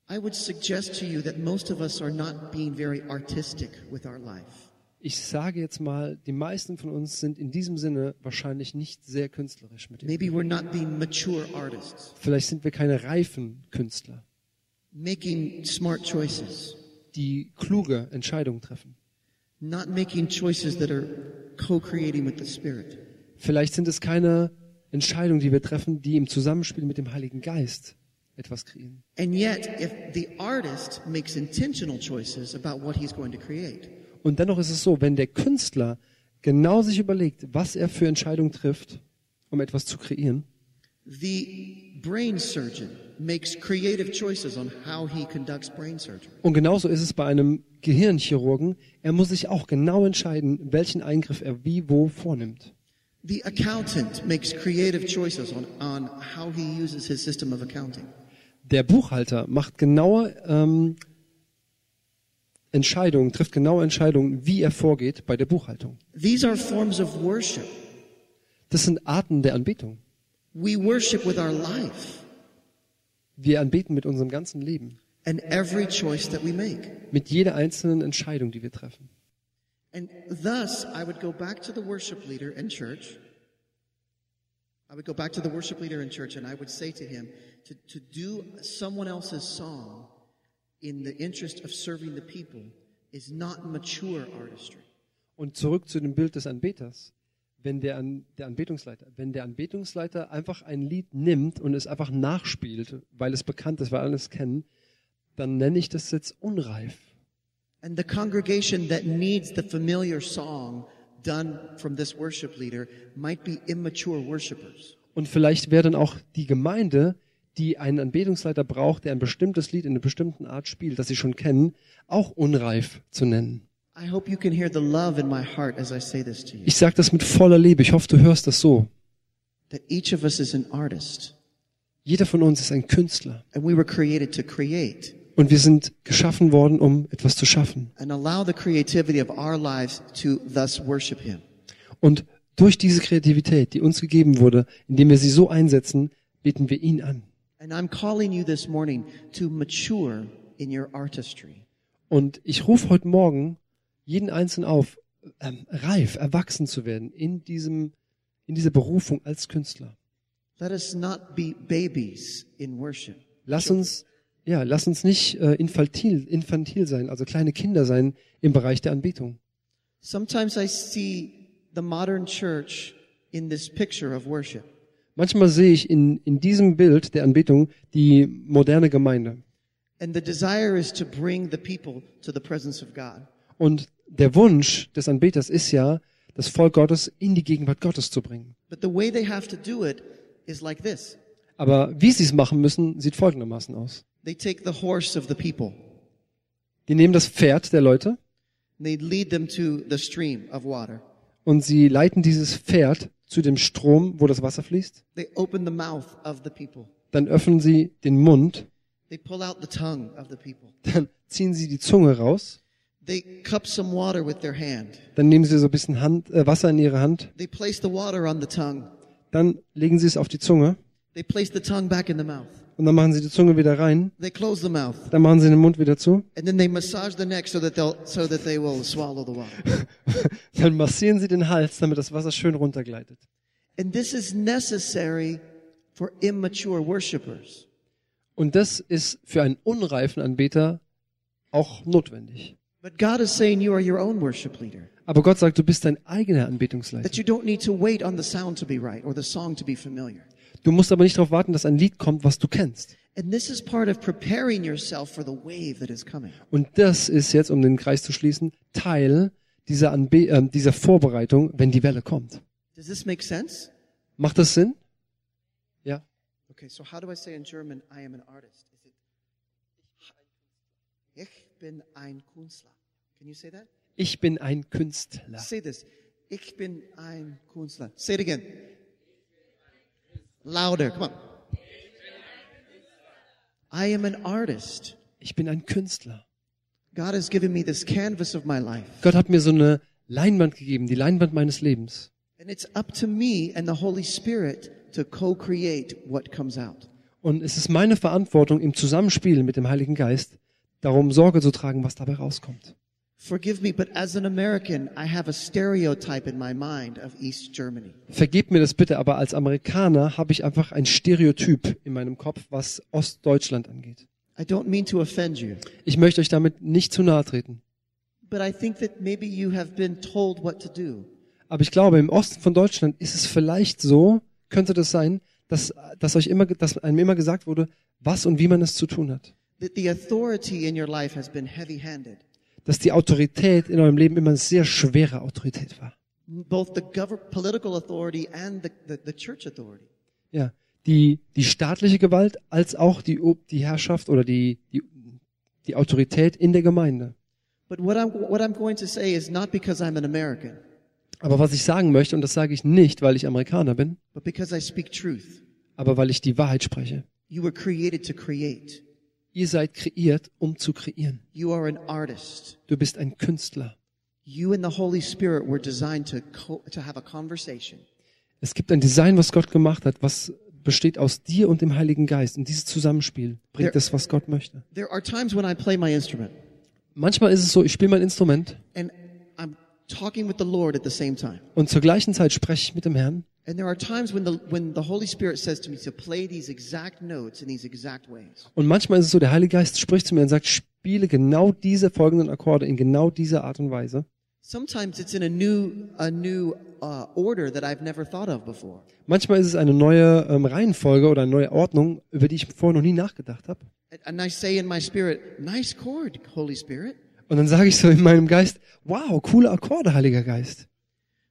I would suggest to you that most of us are not being very artistic with our life. Ich sage jetzt mal, die meisten von uns sind in diesem Sinne wahrscheinlich nicht sehr künstlerisch mit dem. Maybe we're not being mature artists, Vielleicht sind wir keine reifen Künstler, making smart choices, die kluge Entscheidungen treffen. not making choices that are co creating with the Spirit. Vielleicht sind es keine Entscheidungen, die wir treffen, die im Zusammenspiel mit dem Heiligen Geist etwas kreieren. And yet, if the artist makes intentional choices about what he's going to create, Und dennoch ist es so, wenn der Künstler genau sich überlegt, was er für Entscheidungen trifft, um etwas zu kreieren, the brain surgeon makes creative choices on how he conducts brain surgery. und genauso ist es bei einem Gehirnchirurgen, er muss sich auch genau entscheiden, welchen Eingriff er wie wo vornimmt. The accountant makes creative choices on, on how he uses his system of accounting. Der Buchhalter macht genaue ähm, Entscheidungen, trifft genaue Entscheidungen, wie er vorgeht bei der Buchhaltung. These are forms of worship. Das sind Arten der Anbetung. We worship with our life Wir anbeten mit unserem ganzen Leben, and every choice that we make. mit jeder einzelnen Entscheidung, die wir treffen. And thus, I would go back to the worship leader in church. I would go back to the worship leader in church and I would say to him to, to do someone else's song in the interest of serving the people is not mature artistry. Und zurück zu dem Bild des Anbeters. Wenn der, An der Anbetungsleiter, wenn der Anbetungsleiter einfach ein Lied nimmt und es einfach nachspielt, weil es bekannt ist, weil alle es kennen, dann nenne ich das jetzt unreif. And the congregation that needs the familiar song done from this worship leader might be immature worshipers. Und vielleicht wäre dann auch die Gemeinde, die einen Anbetungsleiter braucht, der ein bestimmtes Lied in einer bestimmten Art spielt, das sie schon kennen, auch unreif zu nennen. Ich sage das mit voller Liebe. Ich hoffe, du hörst das so. Jeder von uns ist ein Künstler. and we were created to create. Und wir sind geschaffen worden, um etwas zu schaffen. and allow the creativity of our lives to thus worship Him. Und durch diese Kreativität, die uns gegeben wurde, indem wir sie so einsetzen, beten wir ihn an. And I'm calling you this morning to mature in your artistry. Und ich rufe heute Morgen jeden Einzelnen auf, ähm, reif, erwachsen zu werden in diesem, in dieser Berufung als Künstler. Let us not be babies in worship. Lass uns, ja, lass uns nicht äh, infantil, infantil sein, also kleine Kinder sein im Bereich der Anbetung. Sometimes I see the modern church in this picture of worship. Manchmal sehe ich in, in diesem Bild der Anbetung die moderne Gemeinde. Und der Wunsch des Anbeters ist ja, das Volk Gottes in die Gegenwart Gottes zu bringen. But the way they have to do it is like this. Aber wie sie es machen müssen, sieht folgendermaßen aus. They take the horse of the people. Die nehmen das Pferd der Leute and They lead them to the stream of water. und sie leiten dieses Pferd zu dem Strom, wo das Wasser fließt. They open the mouth of the people. Dann öffnen sie den Mund, They pull out the tongue of the people. dann ziehen sie die Zunge raus, They cup some water with their hand. dann nehmen sie so ein bisschen Hand, äh, Wasser in ihre Hand, They place the water on the tongue. dann legen sie es auf die Zunge Und dann machen sie die Zunge wieder rein, They close the mouth. dann machen sie den Mund wieder zu, And then they massage the neck so that they'll so that they will swallow the water. dann massieren sie den Hals, damit das Wasser schön runtergleitet. And this is necessary for immature worshipers. Und das ist für einen unreifen Anbeter auch notwendig. But God is saying you are your own worship leader. Aber Gott sagt, du bist dein eigener Anbetungsleiter. That you don't need to wait on the sound to be right or the song to be familiar. Du musst aber nicht darauf warten, dass ein Lied kommt, was du kennst. Und das ist jetzt, um den Kreis zu schließen, Teil dieser, Anbe äh, dieser Vorbereitung, wenn die Welle kommt. Does this make sense? Macht das Sinn? Ja. Okay, so how do I say in German, I am an artist? Is it Ich bin ein Künstler. Can you say that? Ich bin ein Künstler. Say this. Ich bin ein Künstler. Say it again. Louder. Come on. I am an artist. Ich bin ein Künstler. God has given me this canvas of my life. Gott hat mir so eine Leinwand gegeben, die Leinwand meines Lebens. And it's up to me and the Holy Spirit to co-create what comes out. Und es ist meine Verantwortung im Zusammenspiel mit dem Heiligen Geist, darum Sorge zu tragen, was dabei rauskommt. Forgive me, but as an American, I have a stereotype in my mind of East Germany. Vergebt mir das bitte, aber als Amerikaner habe ich einfach ein Stereotyp in meinem Kopf, was Ostdeutschland angeht. I don't mean to offend you, Ich möchte euch damit nicht zu nahe treten. but I think that maybe you have been told what to do. Aber ich glaube, im Osten von Deutschland ist es vielleicht so, könnte das sein, dass, dass euch immer, dass einem immer gesagt wurde, was und wie man es zu tun hat. That the authority in your life has been heavy-handed. Dass die Autorität in eurem Leben immer eine sehr schwere Autorität war. Both the gover- political authority and the, the, the church authority. Ja, die, die staatliche Gewalt als auch die, die Herrschaft oder die, die, die Autorität in der Gemeinde. But what I'm, what I'm going to say is not because I'm an American, Aber was ich sagen möchte, und das sage ich nicht, weil ich Amerikaner bin, but because I speak truth. aber weil ich die Wahrheit spreche. You were created to create. Ihr seid kreiert, um zu kreieren. You are an artist. Du bist ein Künstler. You and the Holy Spirit were designed to, to have a conversation. Es gibt ein Design, was Gott gemacht hat, was besteht aus dir und dem Heiligen Geist. Und dieses Zusammenspiel bringt Der- das, was Gott möchte. There are times when I play my instrument Manchmal ist es so, ich spiele mein Instrument and I'm talking with the Lord at the same time. und zur gleichen Zeit spreche ich mit dem Herrn. And there are times when the, when the Holy Spirit says to me to play these exact notes in these exact ways. Und manchmal ist es so, der Heilige Geist spricht zu mir und sagt, spiele genau diese folgenden Akkorde in genau dieser Art und Weise. Sometimes it's in a new, a new uh, order that I've never thought of before. Manchmal ist es eine neue ähm, Reihenfolge oder eine neue Ordnung, über die ich vorher noch nie nachgedacht habe. And- And I say in my spirit, nice chord, Holy Spirit. Und dann sage ich so in meinem Geist, wow, coole Akkorde, Heiliger Geist.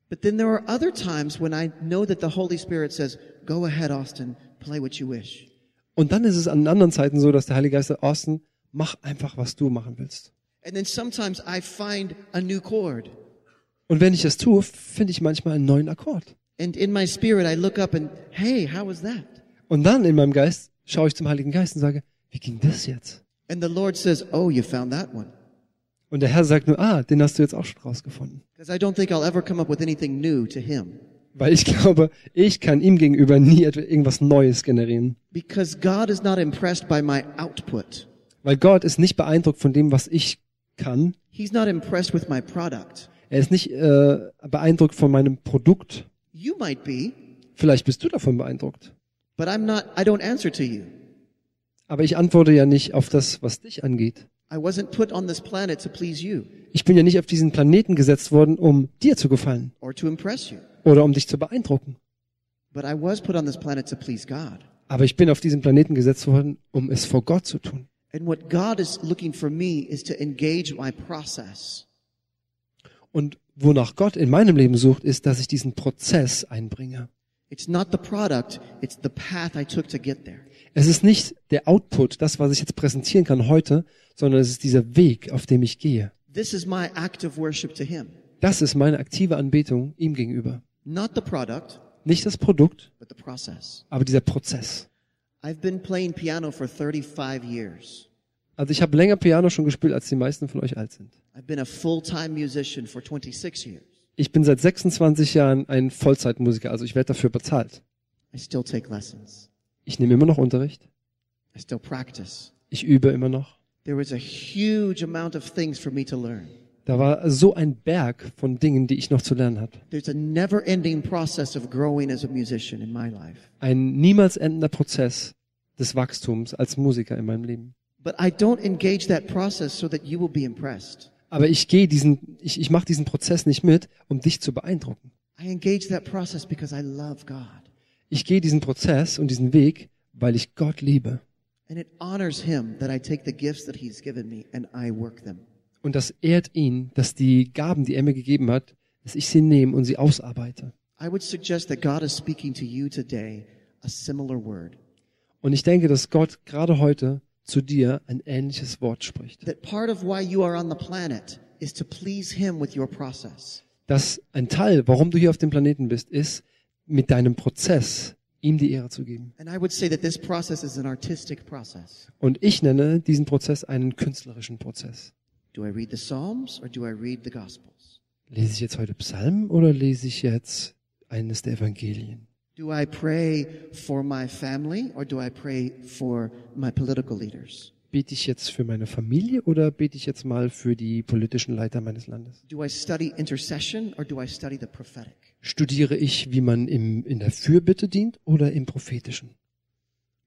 But then there are other times when I know that the Holy Spirit says, go ahead, Austin, play what you wish. Und dann ist es an anderen Zeiten so, dass der Heilige Geist sagt, Austin, mach einfach, was du machen willst. And then sometimes I find a new chord. Und wenn ich das tue, finde ich manchmal einen neuen Akkord. And in my spirit, I look up and, hey, how was that? Und dann in meinem Geist schaue ich zum Heiligen Geist und sage, wie ging das jetzt? And the Lord says, oh, you found that one. Und der Herr sagt nur, ah, den hast du jetzt auch schon rausgefunden. Because I don't think I'll ever come up with anything new to him. Weil ich glaube, ich kann ihm gegenüber nie irgendwas Neues generieren. Because God is not impressed by my output. Weil Gott ist nicht beeindruckt von dem, was ich kann. He's not impressed with my product. Er ist nicht äh, beeindruckt von meinem Produkt. You might be, Vielleicht bist du davon beeindruckt. not, I don't answer to you. Aber ich antworte ja nicht auf das, was dich angeht. I wasn't put on this planet to please you Ich bin ja nicht auf diesen Planeten gesetzt worden, um dir zu gefallen or to impress you. oder um dich zu beeindrucken. But I was put on this planet to please God. Aber ich bin auf diesen Planeten gesetzt worden, um es vor Gott zu tun. And what God is looking for me is to engage my process. Und wonach Gott in meinem Leben sucht, ist, dass ich diesen Prozess einbringe. It's not the product, it's the path I took to get there. Es ist nicht der Output, das, was ich jetzt präsentieren kann heute, sondern es ist dieser Weg, auf dem ich gehe. This is my act of worship to Him. Das ist meine aktive Anbetung ihm gegenüber. Not the product, Nicht das Produkt, but the process. aber dieser Prozess. I've been playing piano for 35 years. Also ich habe länger Piano schon gespielt, als die meisten von euch alt sind. I've been a full-time musician for 26 years. Ich bin seit 26 Jahren ein Vollzeitmusiker, also ich werde dafür bezahlt. I still take lessons. Ich nehme immer noch Unterricht. I still practice. Ich übe immer noch. There was a huge amount of things for me to learn. Da war so ein Berg von Dingen, die ich noch zu lernen hatte. There's a never-ending process of growing as a musician in my life. Ein niemals endender Prozess des Wachstums als Musiker in meinem Leben. But I don't engage that process so that you will be impressed. Aber ich gehe diesen, ich, ich mache diesen Prozess nicht mit, um dich zu beeindrucken. I engage that process because I love God. Ich gehe diesen Prozess und diesen Weg, weil ich Gott liebe. And it honors Him that I take the gifts that He's given me and I work them. Und das ehrt ihn, dass die Gaben, die er mir gegeben hat, dass ich sie nehme und sie ausarbeite. I would suggest that God is speaking to you today a similar word. Und ich denke, dass Gott gerade heute zu dir ein ähnliches Wort spricht. That part of why you are on the planet is to please Him with your process. Dass ein Teil, warum du hier auf dem Planeten bist, ist, mit deinem Prozess ihm die Ehre zu geben. And I would say that this process is an artistic process. Und ich nenne diesen Prozess einen künstlerischen Prozess. Do I read the Psalms or do I read the Gospels? Lese ich jetzt heute Psalmen oder lese ich jetzt eines der Evangelien? Do I pray for my family or do I pray for my political leaders? Bete ich jetzt für meine Familie oder bete ich jetzt mal für die politischen Leiter meines Landes? Do I study intercession or do I study the prophetic? Studiere ich, wie man im, in der Fürbitte dient oder im Prophetischen?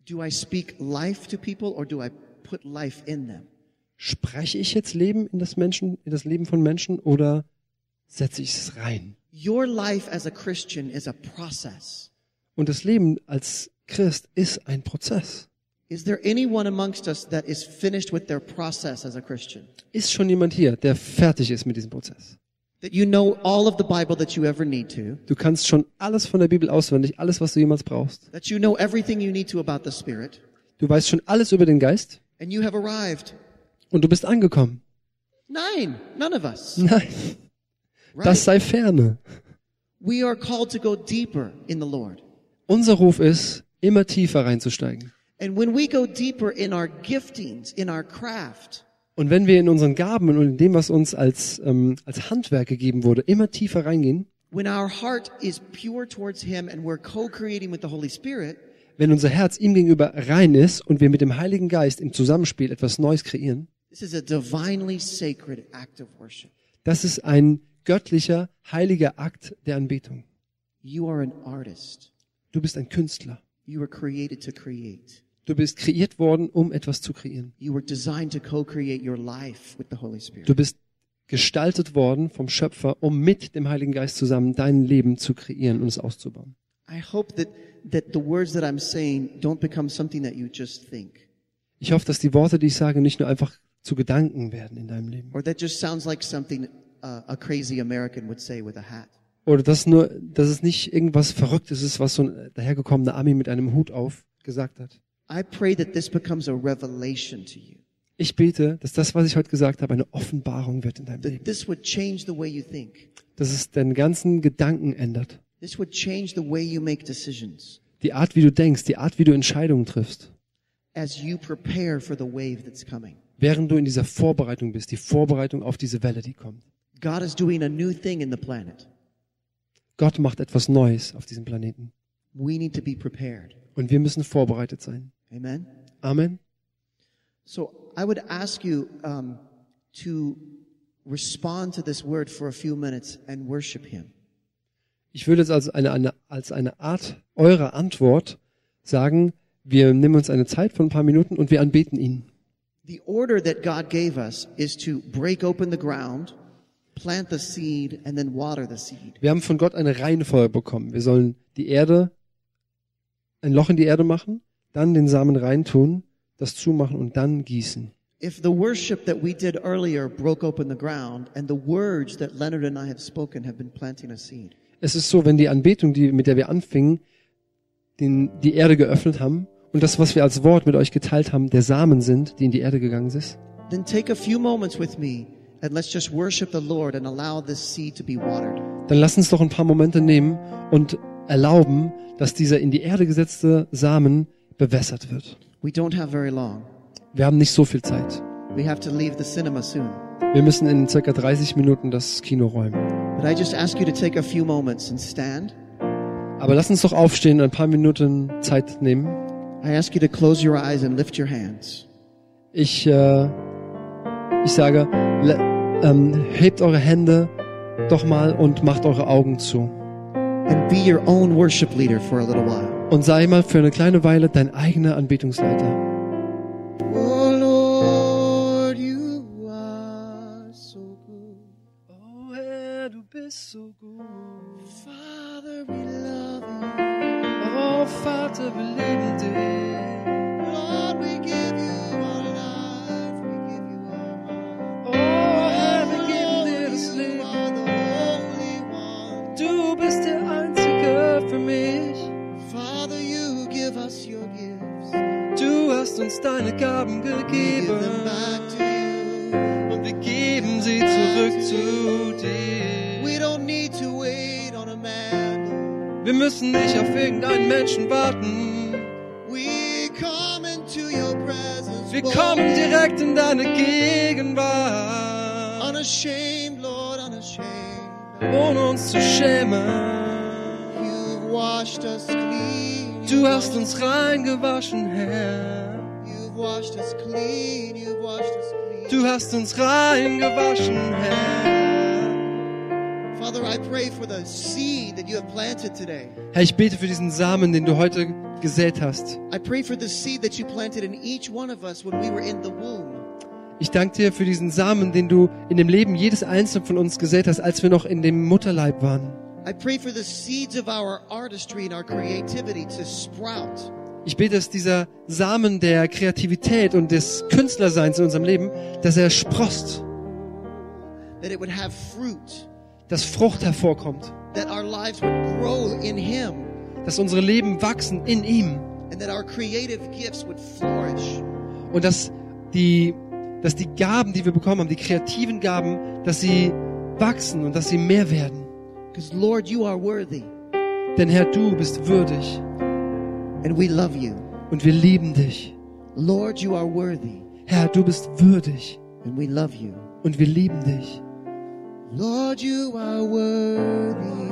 Do I speak life to people or do I put life in them? Spreche ich jetzt Leben in das Menschen, in das Leben von Menschen oder setze ich es rein? Your life as a Christian is a process. Und das Leben als Christ ist ein Prozess. Is there anyone amongst us that is finished with their process as a Christian? Ist schon jemand hier, der fertig ist mit diesem Prozess? That you know all of the Bible that you ever need to? Du kannst schon alles von der Bibel auswendig, alles, was du jemals brauchst. That you know everything you need to about the Spirit? Du weißt schon alles über den Geist And you have arrived? und du bist angekommen. Nine. None of us. Nein, das sei ferne. We are called to go deeper in the Lord. Unser Ruf ist, immer tiefer reinzusteigen. And when we go deeper in our giftings, in our craft, Und wenn wir in unseren Gaben und in dem, was uns als, ähm, als Handwerk gegeben wurde, immer tiefer reingehen, Spirit, wenn unser Herz ihm gegenüber rein ist und wir mit dem Heiligen Geist im Zusammenspiel etwas Neues kreieren, das ist ein göttlicher, heiliger Akt der Anbetung. You are an artist. Du bist ein Künstler. You were created to create. Du bist kreiert worden, um etwas zu kreieren. Du bist gestaltet worden vom Schöpfer, um mit dem Heiligen Geist zusammen dein Leben zu kreieren und es auszubauen. I hope that, that the words that I'm saying don't become something that you just think Ich hoffe, dass die Worte, die ich sage, nicht nur einfach zu Gedanken werden in deinem Leben. or that just sounds like something uh, a crazy American would say with a hat. Oder dass nur, dass es nicht irgendwas Verrücktes ist, was so ein dahergekommener Ami mit einem Hut auf gesagt hat. I pray that this becomes a revelation to you. Ich bete, dass das, was ich heute gesagt habe, eine Offenbarung wird in deinem That Leben. this would change the way you think. Dass es deinen ganzen Gedanken ändert. This would change the way you make decisions Die Art, wie du denkst, die Art, wie du Entscheidungen triffst. as you prepare for the wave that's coming. Während du in dieser Vorbereitung bist, die Vorbereitung auf diese Welle, die kommt. God is doing a new thing in the planet. Gott macht etwas Neues auf diesem Planeten. We need to be prepared. Und wir müssen vorbereitet sein. Amen. Amen. So I would ask you um, to respond to this word for a few minutes and worship Him. Ich würde jetzt als eine, eine, als eine Art eurer Antwort sagen, wir nehmen uns eine Zeit von ein paar Minuten und wir anbeten ihn. The order that God gave us is to break open the ground, plant the seed, and then water the seed. Wir haben von Gott eine Reihenfolge bekommen. Wir sollen die Erde, ein Loch in die Erde machen, dann den Samen reintun, das zumachen und dann gießen. If the worship that we did earlier broke open the ground, and the words that Leonard and I have spoken have been planting a seed, Es ist so, wenn die Anbetung, die, mit der wir anfingen, den, die Erde geöffnet haben und das, was wir als Wort mit euch geteilt haben, der Samen sind, die in die Erde gegangen ist, then take a few moments with me and let's just worship the Lord and allow this seed to be watered. dann lass uns doch ein paar Momente nehmen und erlauben, dass dieser in die Erde gesetzte Samen bewässert wird. We don't have very long. Wir haben nicht so viel Zeit. We have to leave the cinema soon. Wir müssen in circa 30 Minuten das Kino räumen. But I just ask you to take a few moments and stand. Aber lass uns doch aufstehen und ein paar Minuten Zeit nehmen. Ich, äh, ich sage, ähm, hebt eure Hände doch mal und macht eure Augen zu. And be your own worship leader for a little while. Und sei mal für eine kleine Weile dein eigener Anbetungsleiter. Oh Lord, you are so good. Oh Herr, du bist so gut. Father, we love you. Oh Vater, wir hast uns deine Gaben gegeben. Und wir geben sie zurück zu dir. We don't need to wait on a man. Wir müssen nicht auf irgendeinen Menschen warten. We come into your presence. Wir kommen direkt in deine Gegenwart, ohne uns zu schämen. You've washed us clean. Du hast uns reingewaschen, Herr. Du hast uns reingewaschen, Herr. Father, I pray for the seed that you have planted today. Herr, ich bete für diesen Samen, den du heute gesät hast. I pray for the seed that you planted in each one of us when we were in the womb. Ich danke dir für diesen Samen, den du in dem Leben jedes Einzelnen von uns gesät hast, als wir noch in dem Mutterleib waren. I pray for the seeds of our artistry and our creativity to sprout. Ich bete, dass dieser Samen der Kreativität und des Künstlerseins in unserem Leben, dass er sprost, that it would have fruit, dass Frucht hervorkommt, that our lives would grow in Him, dass unsere Leben wachsen in ihm and that our creative gifts would flourish. und dass die, dass die Gaben, die wir bekommen haben, die kreativen Gaben, dass sie wachsen und dass sie mehr werden. Because, Lord, you are worthy, Denn Herr, du bist würdig and we love you. Und wir lieben dich. Lord, you are worthy, Herr, du bist würdig. and we love you. Und wir lieben dich. Lord, you are worthy.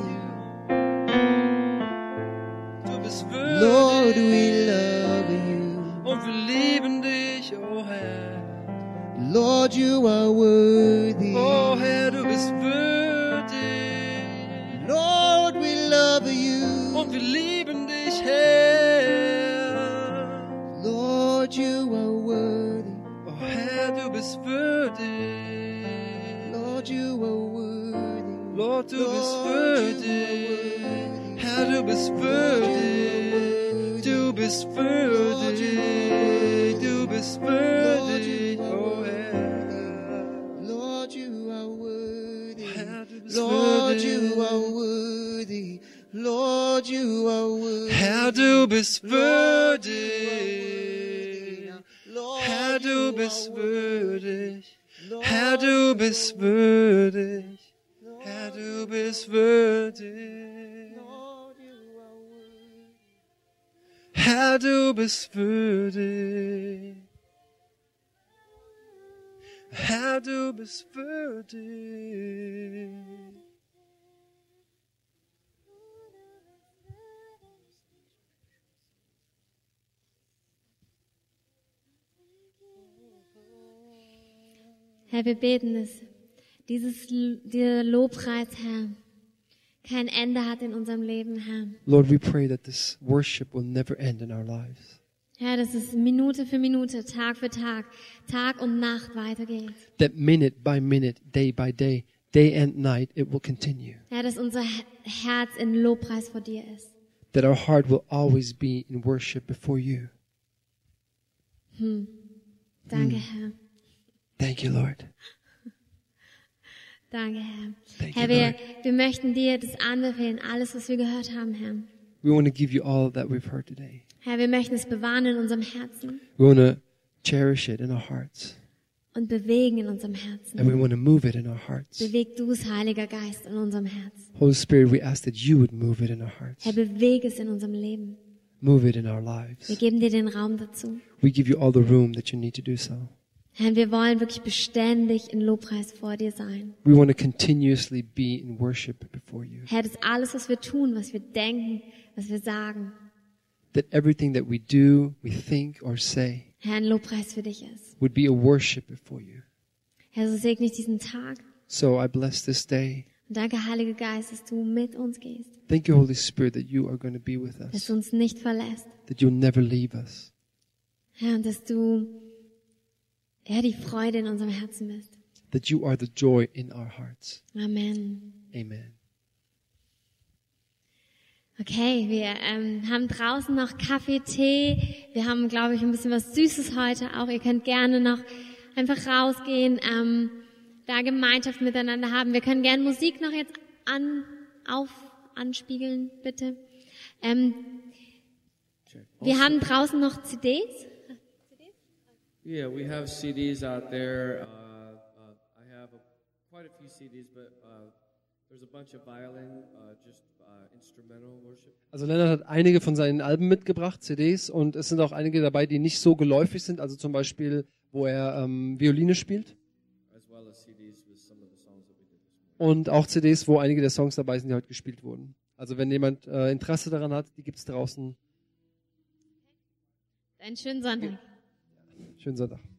Du bist Lord, we love you. Und wir lieben dich, oh Herr. Lord, you are worthy. Oh Herr, du bist würdig. Lord, we love you. Und wir lieben dich, Herr. Lord, you are worthy. Oh Herr, du bist würdig. Lord, you are worthy. Lord, du bist Lord, you are würdig. Herr, du bist würdig. Du bist würdig. Du bist würdig, oh Herr. Lord, you are worthy. Herr, du bist Lord, you are worthy. Lord, you are worthy. Herr, du bist würdig. Herr, du bist würdig. Herr, du bist würdig. Herr, du bist würdig. Herr, du bist würdig. Herr, du bist würdig. Herr, wir beten es. Dieses, dieser Lobpreis, Herr, kein Ende hat in unserem Leben, Herr. Lord, we pray that this worship will never end in our lives. Herr, dass es Minute für Minute, Tag für Tag, Tag und Nacht weitergeht. That minute by minute, day by day, day and night, it will continue. Herr, dass unser Her- Herz in Lobpreis vor dir ist. That our heart will always be in worship before you. Danke, Herr. Thank you, Lord. Danke, Herr. Thank Herr, you, wir, Lord. wir möchten dir das anbefehlen, alles, was wir gehört haben, Herr. We want to give you all that we've heard today. Herr, wir möchten es bewahren in unserem Herzen We want to cherish it in our hearts. und bewegen in unserem And Herzen. we want to move it in our hearts. Beweg du es, Heiliger Geist, in unserem Herzen. Holy Spirit, we ask that you would move it in our hearts. Herr, bewege es in unserem Leben. Move it in our Wir lives. geben dir den Raum dazu. We give you all the room that you need to do so. Herr, wir wollen wirklich beständig in Lobpreis vor dir sein. We want to continuously be in worship before you. Herr, dass alles, was wir tun, was wir denken, was wir sagen, That everything that we do, we think, or say Herr, ein Lobpreis für dich ist. would be a worship before you. Herr, so segne ich diesen Tag. So I bless this day. Und danke, Heiliger Geist, dass du mit uns gehst, Thank you, Holy Spirit, that you are going to be with dass us, du uns nicht verlässt. that you'll never leave us, Herr, und dass du, ja, die Freude in unserem Herzen bist. that you are the joy in our hearts. Amen. Amen. Okay, wir ähm, haben draußen noch Kaffee, Tee. Wir haben, glaube ich, ein bisschen was Süßes heute auch. Ihr könnt gerne noch einfach rausgehen, ähm, da Gemeinschaft miteinander haben. Wir können gerne Musik noch jetzt an, auf, anspiegeln, bitte. Ähm, wir haben draußen noch CDs. Yeah, we have CDs out there. Uh, uh, I have a, quite a few CDs, but uh, there's a bunch of violin, uh, just uh, instrumental worship. Also Leonard hat einige von seinen Alben mitgebracht, CDs, und es sind auch einige dabei, die nicht so geläufig sind. Also zum Beispiel, wo er ähm, Violine spielt. as well as. Und auch CDs, wo einige der Songs dabei sind, die heute gespielt wurden. Also wenn jemand äh, Interesse daran hat, die gibt's draußen. Einen schönen Sonntag. Schönen Sonntag.